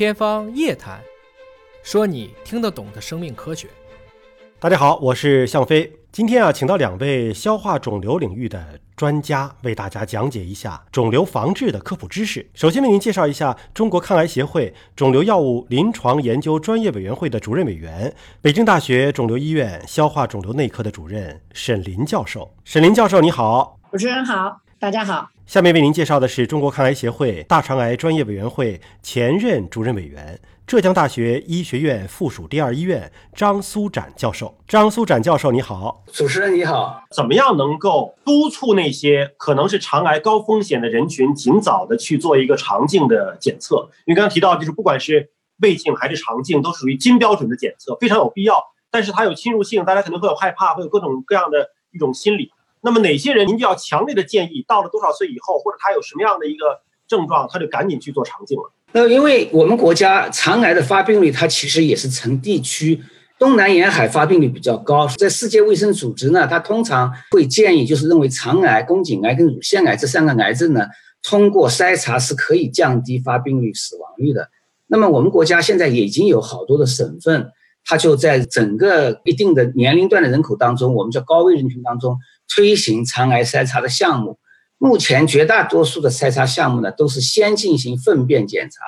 天方夜谭，说你听得懂的生命科学。大家好，我是向飞。今天啊，请到两位消化肿瘤领域的专家，为大家讲解一下肿瘤防治的科普知识。首先为您介绍一下中国抗癌协会肿瘤药物临床研究专业委员会的主任委员，北京大学肿瘤医院消化肿瘤内科的主任沈林教授。沈林教授，你好。主持人好，大家好。下面为您介绍的是中国抗癌协会大肠癌专业委员会前任主任委员。浙江大学医学院附属第二医院张苏展教授，张苏展教授你好，主持人你好。怎么样能够督促那些可能是肠癌高风险的人群，尽早的去做一个肠镜的检测？因为刚刚提到，就是不管是胃镜还是肠镜，都属于金标准的检测，非常有必要。但是它有侵入性，大家可能会有害怕，会有各种各样的一种心理。那么哪些人您就要强烈的建议，到了多少岁以后，或者他有什么样的一个症状，他就赶紧去做肠镜了？那因为我们国家肠癌的发病率，它其实也是成地区，东南沿海发病率比较高。在世界卫生组织呢，它通常会建议，就是认为肠癌、宫颈癌跟乳腺癌这三个癌症呢，通过筛查是可以降低发病率、死亡率的。那么我们国家现在已经有好多的省份，它就在整个一定的年龄段的人口当中，我们叫高危人群当中推行肠癌筛查的项目。目前绝大多数的筛查项目呢，都是先进行粪便检查，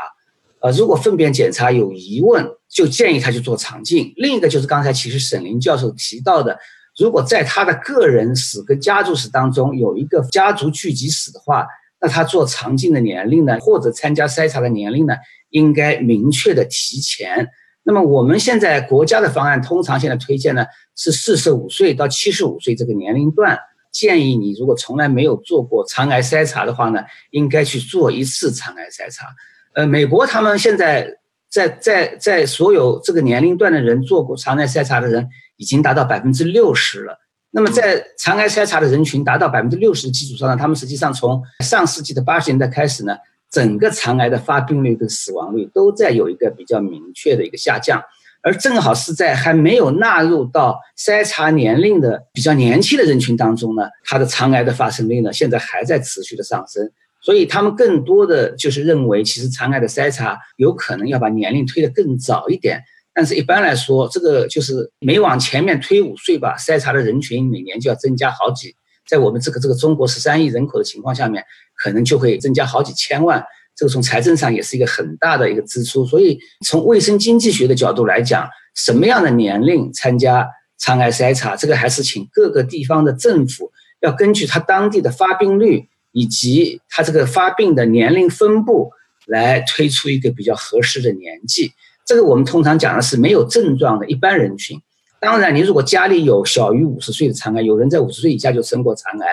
呃，如果粪便检查有疑问，就建议他去做肠镜。另一个就是刚才其实沈林教授提到的，如果在他的个人史跟家族史当中有一个家族聚集史的话，那他做肠镜的年龄呢，或者参加筛查的年龄呢，应该明确的提前。那么我们现在国家的方案通常现在推荐呢是四十五岁到七十五岁这个年龄段。建议你，如果从来没有做过肠癌筛查的话呢，应该去做一次肠癌筛查。呃，美国他们现在在在在所有这个年龄段的人做过肠癌筛查的人已经达到百分之六十了。那么在肠癌筛查的人群达到百分之六十的基础上呢，他们实际上从上世纪的八十年代开始呢，整个肠癌的发病率跟死亡率都在有一个比较明确的一个下降。而正好是在还没有纳入到筛查年龄的比较年轻的人群当中呢，它的肠癌的发生率呢，现在还在持续的上升。所以他们更多的就是认为，其实肠癌的筛查有可能要把年龄推得更早一点。但是一般来说，这个就是每往前面推五岁吧，筛查的人群每年就要增加好几，在我们这个这个中国十三亿人口的情况下面，可能就会增加好几千万。这个从财政上也是一个很大的一个支出，所以从卫生经济学的角度来讲，什么样的年龄参加肠癌筛查，这个还是请各个地方的政府要根据他当地的发病率以及他这个发病的年龄分布来推出一个比较合适的年纪。这个我们通常讲的是没有症状的一般人群。当然，你如果家里有小于五十岁的肠癌，有人在五十岁以下就生过肠癌，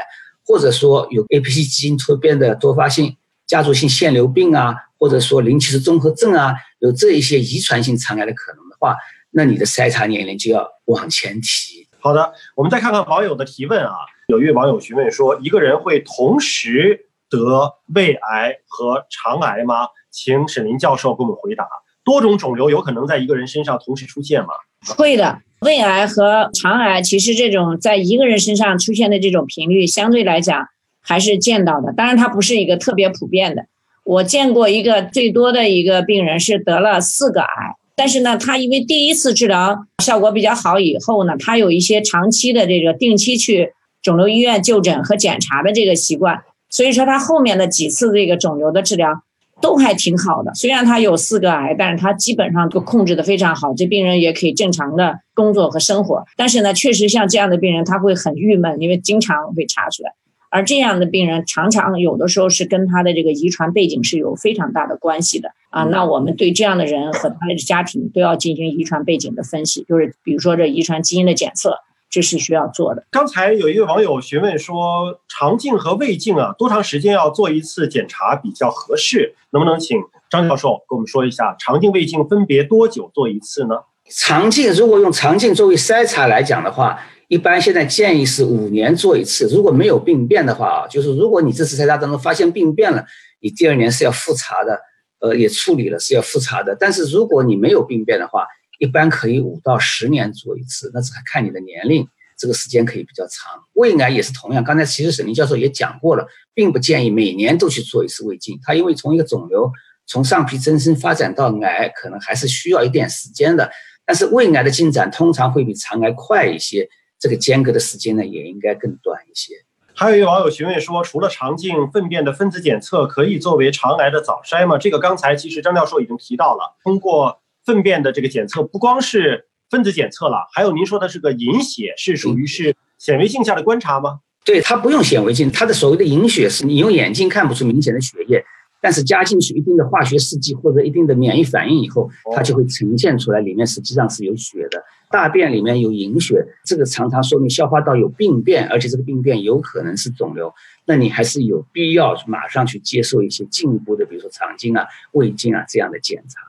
或者说有 APC 基因突变的多发性。家族性腺瘤病啊，或者说林奇氏综合症啊，有这一些遗传性肠癌的可能的话，那你的筛查年龄就要往前提。好的，我们再看看网友的提问啊，有一位网友询问说，一个人会同时得胃癌和肠癌吗？请沈林教授给我们回答。多种肿瘤有可能在一个人身上同时出现吗？会的，胃癌和肠癌其实这种在一个人身上出现的这种频率相对来讲。还是见到的，当然它不是一个特别普遍的。我见过一个最多的一个病人是得了四个癌，但是呢，他因为第一次治疗效果比较好以后呢，他有一些长期的这个定期去肿瘤医院就诊和检查的这个习惯，所以说他后面的几次这个肿瘤的治疗都还挺好的。虽然他有四个癌，但是他基本上都控制的非常好，这病人也可以正常的工作和生活。但是呢，确实像这样的病人他会很郁闷，因为经常会查出来。而这样的病人常常有的时候是跟他的这个遗传背景是有非常大的关系的啊。那我们对这样的人和他的家庭都要进行遗传背景的分析，就是比如说这遗传基因的检测，这是需要做的。刚才有一位网友询问说，肠镜和胃镜啊，多长时间要做一次检查比较合适？能不能请张教授给我们说一下，肠镜、胃镜分别多久做一次呢？肠镜如果用肠镜作为筛查来讲的话。一般现在建议是五年做一次，如果没有病变的话啊，就是如果你这次筛查当中发现病变了，你第二年是要复查的，呃，也处理了是要复查的。但是如果你没有病变的话，一般可以五到十年做一次，那是看你的年龄，这个时间可以比较长。胃癌也是同样，刚才其实沈林教授也讲过了，并不建议每年都去做一次胃镜，它因为从一个肿瘤从上皮增生发展到癌，可能还是需要一点时间的。但是胃癌的进展通常会比肠癌快一些，这个间隔的时间呢也应该更短一些。还有一位网友询问说，除了肠镜粪便的分子检测，可以作为肠癌的早筛吗？这个刚才其实张教授已经提到了，通过粪便的这个检测，不光是分子检测了，还有您说的是个隐血，是属于是显微镜下的观察吗？对，它不用显微镜，它的所谓的隐血是你用眼睛看不出明显的血液，但是加进去一定的化学试剂或者一定的免疫反应以后，它就会呈现出来，里面实际上是有血的。大便里面有隐血，这个常常说明消化道有病变，而且这个病变有可能是肿瘤。那你还是有必要马上去接受一些进一步的，比如说肠镜啊、胃镜啊这样的检查。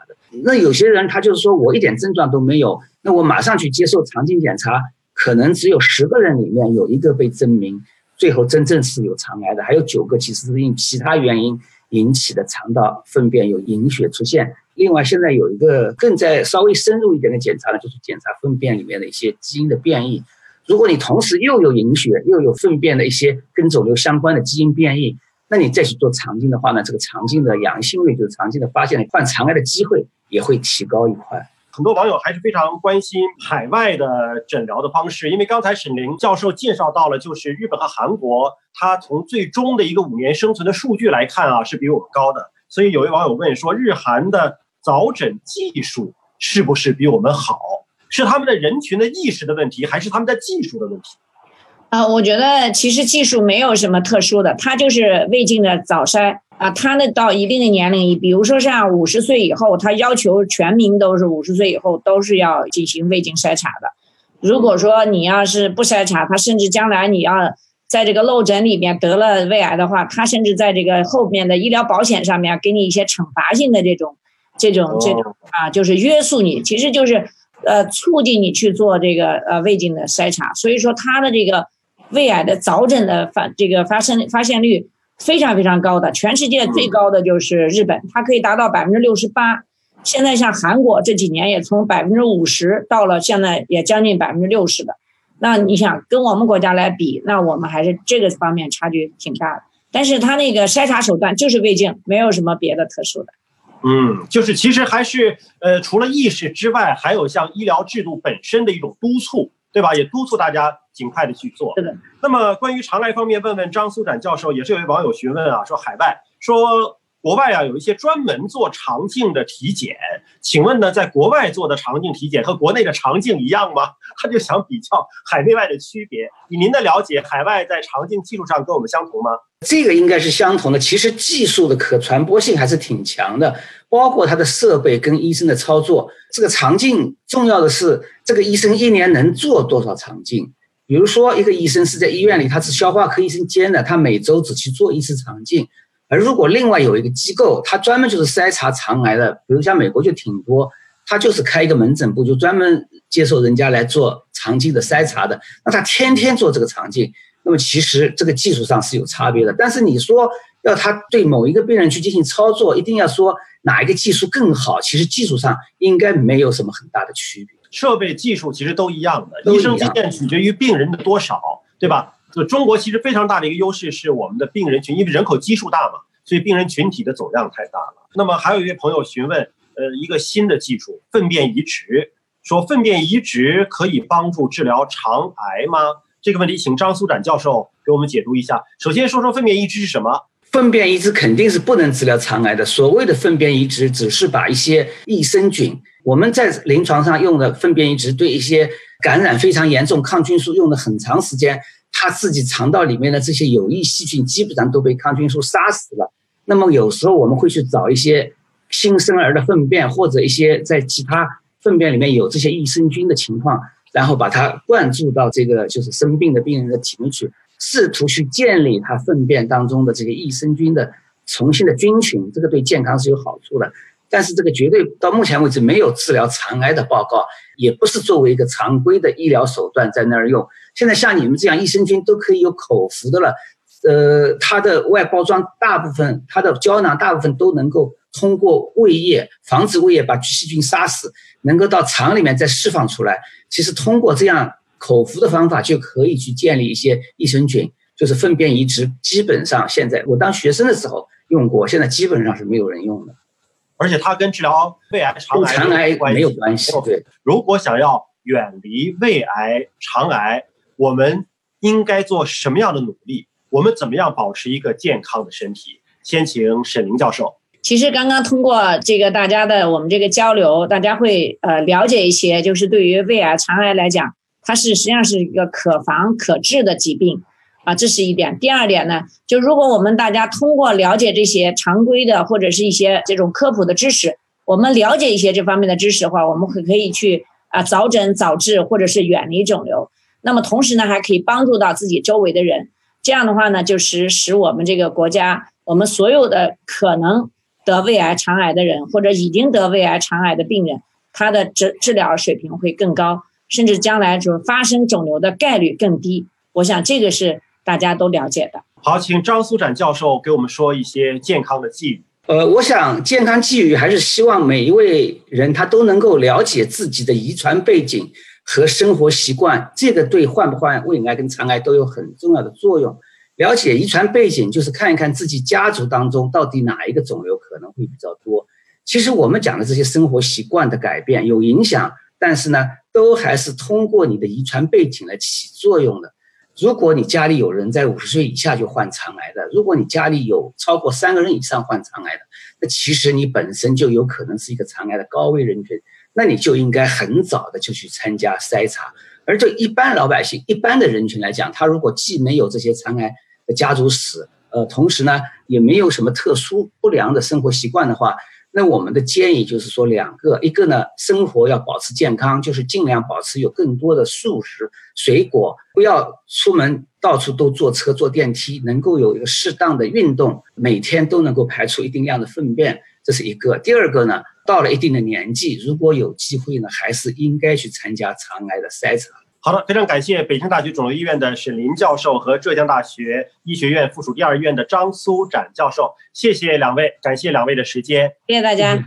那有些人他就是说我一点症状都没有，那我马上去接受肠镜检查，可能只有十个人里面有一个被证明最后真正是有肠癌的，还有九个其实是因其他原因引起的肠道粪便有隐血出现。另外，现在有一个更在稍微深入一点的检查呢，就是检查粪便里面的一些基因的变异。如果你同时又有隐血，又有粪便的一些跟肿瘤相关的基因变异，那你再去做肠镜的话呢，这个肠镜的阳性率，就是肠镜的发现患肠癌的机会也会提高一块。很多网友还是非常关心海外的诊疗的方式，因为刚才沈凌教授介绍到了，就是日本和韩国，它从最终的一个五年生存的数据来看啊，是比我们高的。所以有位网友问说，日韩的早诊技术是不是比我们好？是他们的人群的意识的问题，还是他们的技术的问题？啊，我觉得其实技术没有什么特殊的，它就是胃镜的早筛啊。它呢到一定的年龄，比如说像五十岁以后，它要求全民都是五十岁以后都是要进行胃镜筛查的。如果说你要是不筛查，它甚至将来你要在这个漏诊里面得了胃癌的话，它甚至在这个后面的医疗保险上面给你一些惩罚性的这种。这种这种啊，就是约束你，其实就是呃促进你去做这个呃胃镜的筛查。所以说，它的这个胃癌的早诊的发这个发生发现率非常非常高的，全世界最高的就是日本，它可以达到百分之六十八。现在像韩国这几年也从百分之五十到了现在也将近百分之六十的。那你想跟我们国家来比，那我们还是这个方面差距挺大的。但是它那个筛查手段就是胃镜，没有什么别的特殊的。嗯，就是其实还是呃，除了意识之外，还有像医疗制度本身的一种督促，对吧？也督促大家尽快的去做。是的。那么关于肠癌方面，问问张苏展教授，也是有位网友询问啊，说海外说国外啊有一些专门做肠镜的体检，请问呢，在国外做的肠镜体检和国内的肠镜一样吗？他就想比较海内外的区别。以您的了解，海外在肠镜技术上跟我们相同吗？这个应该是相同的，其实技术的可传播性还是挺强的，包括它的设备跟医生的操作。这个肠镜重要的是，这个医生一年能做多少肠镜？比如说，一个医生是在医院里，他是消化科医生兼的，他每周只去做一次肠镜。而如果另外有一个机构，他专门就是筛查肠癌的，比如像美国就挺多，他就是开一个门诊部，就专门接受人家来做肠镜的筛查的，那他天天做这个肠镜。那么其实这个技术上是有差别的，但是你说要他对某一个病人去进行操作，一定要说哪一个技术更好，其实技术上应该没有什么很大的区别，设备技术其实都一样的，医生经验取决于病人的多少，对吧？就中国其实非常大的一个优势是我们的病人群，因为人口基数大嘛，所以病人群体的总量太大了。那么还有一位朋友询问，呃，一个新的技术——粪便移植，说粪便移植可以帮助治疗肠癌吗？这个问题，请张苏展教授给我们解读一下。首先说说粪便移植是什么？粪便移植肯定是不能治疗肠癌的。所谓的粪便移植，只是把一些益生菌，我们在临床上用的粪便移植，对一些感染非常严重、抗菌素用的很长时间，他自己肠道里面的这些有益细菌基本上都被抗菌素杀死了。那么有时候我们会去找一些新生儿的粪便，或者一些在其他粪便里面有这些益生菌的情况。然后把它灌注到这个就是生病的病人的体内去，试图去建立他粪便当中的这个益生菌的重新的菌群，这个对健康是有好处的。但是这个绝对到目前为止没有治疗肠癌的报告，也不是作为一个常规的医疗手段在那儿用。现在像你们这样益生菌都可以有口服的了，呃，它的外包装大部分它的胶囊大部分都能够通过胃液防止胃液把细菌杀死，能够到肠里面再释放出来。其实通过这样口服的方法就可以去建立一些益生菌，就是粪便移植。基本上现在我当学生的时候用过，现在基本上是没有人用的。而且它跟治疗胃癌、肠癌肠癌没有关系。对，如果想要远离胃癌、肠癌，我们应该做什么样的努力？我们怎么样保持一个健康的身体？先请沈凌教授。其实刚刚通过这个大家的我们这个交流，大家会呃了解一些，就是对于胃癌、肠癌来讲，它是实际上是一个可防可治的疾病啊，这是一点。第二点呢，就如果我们大家通过了解这些常规的或者是一些这种科普的知识，我们了解一些这方面的知识的话，我们可可以去啊早诊早治，或者是远离肿瘤。那么同时呢，还可以帮助到自己周围的人。这样的话呢，就使使我们这个国家，我们所有的可能。得胃癌、肠癌的人，或者已经得胃癌、肠癌的病人，他的治治疗水平会更高，甚至将来就是发生肿瘤的概率更低。我想这个是大家都了解的。好，请张苏展教授给我们说一些健康的寄语。呃，我想健康寄语还是希望每一位人他都能够了解自己的遗传背景和生活习惯，这个对患不患胃癌跟肠癌都有很重要的作用。了解遗传背景，就是看一看自己家族当中到底哪一个肿瘤可能会比较多。其实我们讲的这些生活习惯的改变有影响，但是呢，都还是通过你的遗传背景来起作用的。如果你家里有人在五十岁以下就患肠癌的，如果你家里有超过三个人以上患肠癌的，那其实你本身就有可能是一个肠癌的高危人群，那你就应该很早的就去参加筛查。而对一般老百姓、一般的人群来讲，他如果既没有这些肠癌的，家族史，呃，同时呢，也没有什么特殊不良的生活习惯的话，那我们的建议就是说两个，一个呢，生活要保持健康，就是尽量保持有更多的素食、水果，不要出门到处都坐车、坐电梯，能够有一个适当的运动，每天都能够排出一定量的粪便，这是一个。第二个呢，到了一定的年纪，如果有机会呢，还是应该去参加肠癌的筛查。好的，非常感谢北京大学肿瘤医院的沈林教授和浙江大学医学院附属第二医院的张苏展教授，谢谢两位，感谢两位的时间，谢谢大家。